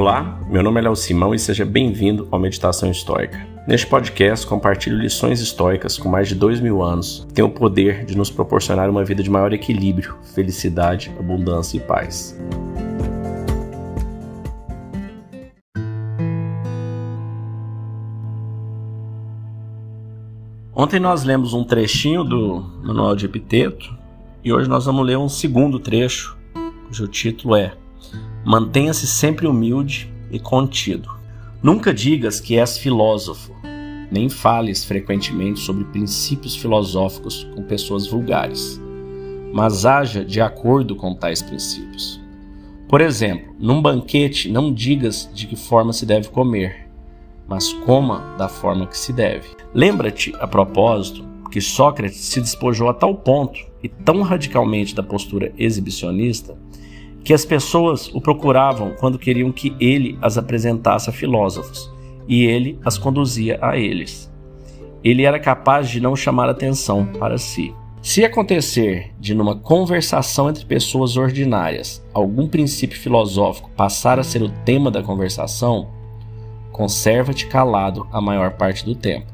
Olá, meu nome é Léo Simão e seja bem-vindo ao Meditação Histórica. Neste podcast, compartilho lições históricas com mais de dois mil anos que têm o poder de nos proporcionar uma vida de maior equilíbrio, felicidade, abundância e paz. Ontem nós lemos um trechinho do Manual de Epiteto e hoje nós vamos ler um segundo trecho, cujo título é Mantenha-se sempre humilde e contido. Nunca digas que és filósofo, nem fales frequentemente sobre princípios filosóficos com pessoas vulgares, mas haja de acordo com tais princípios. Por exemplo, num banquete não digas de que forma se deve comer, mas coma da forma que se deve. Lembra-te, a propósito, que Sócrates se despojou a tal ponto e tão radicalmente da postura exibicionista que as pessoas o procuravam quando queriam que ele as apresentasse a filósofos, e ele as conduzia a eles. Ele era capaz de não chamar atenção para si. Se acontecer de numa conversação entre pessoas ordinárias algum princípio filosófico passar a ser o tema da conversação, conserva-te calado a maior parte do tempo,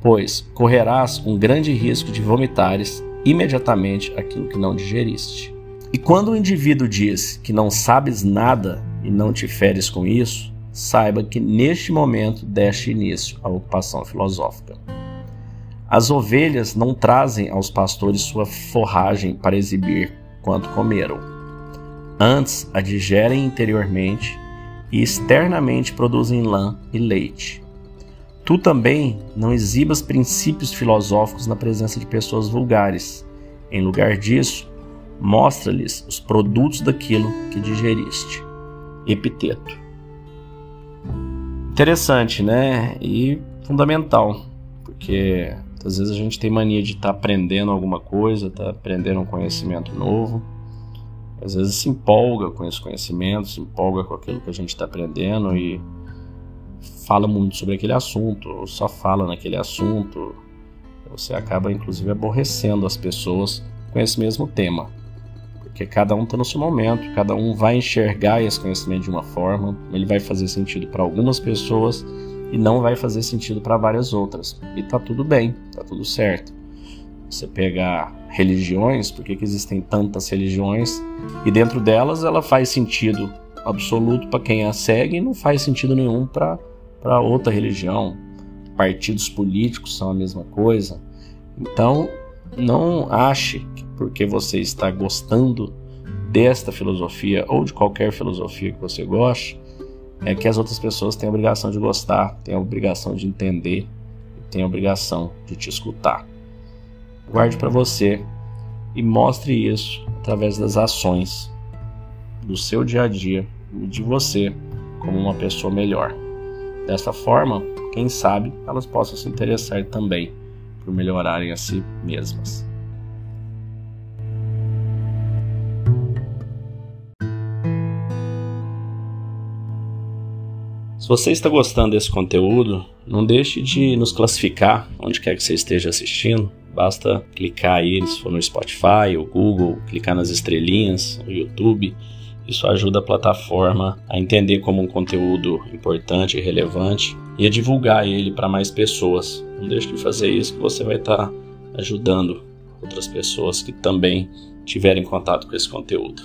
pois correrás um grande risco de vomitares imediatamente aquilo que não digeriste. E quando o indivíduo diz que não sabes nada e não te feres com isso, saiba que neste momento deste início à ocupação filosófica. As ovelhas não trazem aos pastores sua forragem para exibir quanto comeram. Antes a digerem interiormente e externamente produzem lã e leite. Tu também não exibas princípios filosóficos na presença de pessoas vulgares. Em lugar disso, mostra-lhes os produtos daquilo que digeriste. Epiteto. Interessante, né? E fundamental, porque às vezes a gente tem mania de estar tá aprendendo alguma coisa, estar tá aprendendo um conhecimento novo. Às vezes se empolga com esse conhecimento, se empolga com aquilo que a gente está aprendendo e fala muito sobre aquele assunto, ou só fala naquele assunto. Você acaba inclusive aborrecendo as pessoas com esse mesmo tema porque cada um está no seu momento, cada um vai enxergar esse conhecimento de uma forma, ele vai fazer sentido para algumas pessoas e não vai fazer sentido para várias outras. E tá tudo bem, tá tudo certo. Você pegar religiões, por que, existem tantas religiões? E dentro delas ela faz sentido absoluto para quem a segue e não faz sentido nenhum para outra religião. Partidos políticos são a mesma coisa. Então, não ache porque você está gostando desta filosofia ou de qualquer filosofia que você goste, é que as outras pessoas têm a obrigação de gostar, têm a obrigação de entender, têm a obrigação de te escutar. Guarde para você e mostre isso através das ações do seu dia a dia e de você como uma pessoa melhor. Dessa forma, quem sabe elas possam se interessar também por melhorarem a si mesmas. Se você está gostando desse conteúdo, não deixe de nos classificar onde quer que você esteja assistindo. Basta clicar aí, se for no Spotify ou Google, clicar nas estrelinhas, no YouTube. Isso ajuda a plataforma a entender como um conteúdo importante e relevante e a divulgar ele para mais pessoas. Não deixe de fazer isso que você vai estar ajudando outras pessoas que também tiverem contato com esse conteúdo.